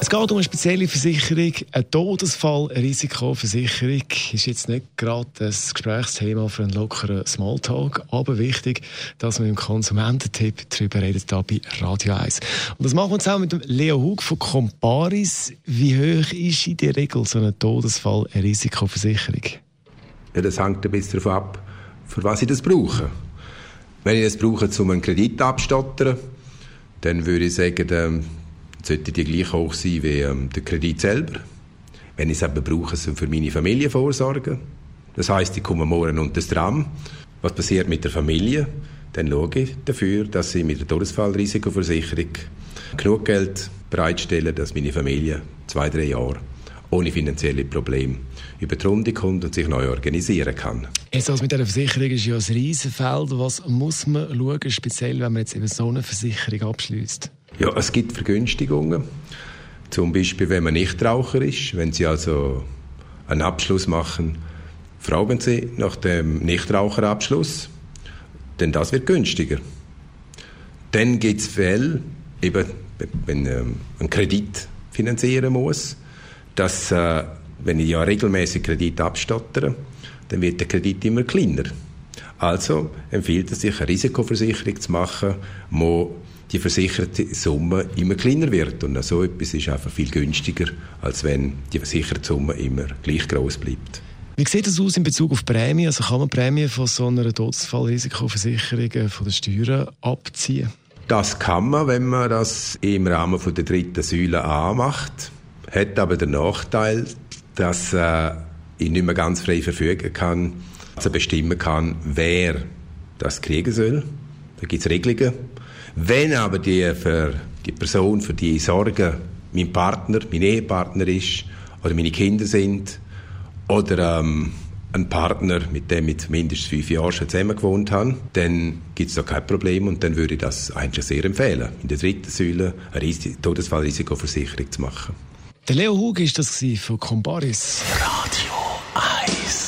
es geht um eine spezielle Versicherung, eine Risikoversicherung. Ist jetzt nicht gerade das Gesprächsthema für einen lockeren Smalltalk, aber wichtig, dass wir im Konsumententipp darüber reden, hier bei Radio 1. Und das machen wir zusammen mit dem Leo Hug von Comparis. Wie hoch ist in der Regel so eine Risikoversicherung? Ja, das hängt ein bisschen davon ab, für was ich das brauche. Wenn ich das brauche, um einen Kredit abzustottern, dann würde ich sagen, sollte die gleich hoch sein wie ähm, der Kredit selber. Wenn ich es eben brauche, so für meine Familie vorsorgen. Das heißt, ich komme morgen unter das Tram. Was passiert mit der Familie? Dann schaue ich dafür, dass ich mit der Todesfallrisikoversicherung genug Geld bereitstelle, dass meine Familie zwei, drei Jahre ohne finanzielle Probleme über die Runde kommt und sich neu organisieren kann. Jetzt also mit dieser Versicherung ist ja ein Riesenfeld. Was muss man schauen, speziell wenn man jetzt eben so eine Versicherung abschließt? Ja, es gibt Vergünstigungen. Zum Beispiel, wenn man Nichtraucher ist, wenn Sie also einen Abschluss machen, fragen Sie nach dem Nichtraucherabschluss, denn das wird günstiger. Dann gibt es Fälle, eben, wenn man ähm, einen Kredit finanzieren muss, dass, äh, wenn ich ja regelmäßig Kredit abstottere, dann wird der Kredit immer kleiner. Also empfiehlt es sich, eine Risikoversicherung zu machen, wo die versicherte Summe immer kleiner wird. Und so etwas ist einfach viel günstiger, als wenn die versicherte Summe immer gleich groß bleibt. Wie sieht das aus in Bezug auf Prämien? Also kann man Prämien von so einer Todesfallrisikoversicherung äh, von den Steuern abziehen? Das kann man, wenn man das im Rahmen von der dritten Säule A macht. Hat aber den Nachteil, dass äh, ich nicht mehr ganz frei verfügen kann, also bestimmen kann, wer das kriegen soll. Da gibt es Regelungen. Wenn aber die, für die Person, für die ich sorge, mein Partner, mein Ehepartner ist, oder meine Kinder sind, oder ähm, ein Partner, mit dem ich mindestens fünf Jahre schon zusammen gewohnt habe, dann gibt es da kein Problem und dann würde ich das eigentlich sehr empfehlen, in der dritten Säule eine Todesfallrisikoversicherung zu machen. Der Leo Hug ist das von Comparis. Radio 1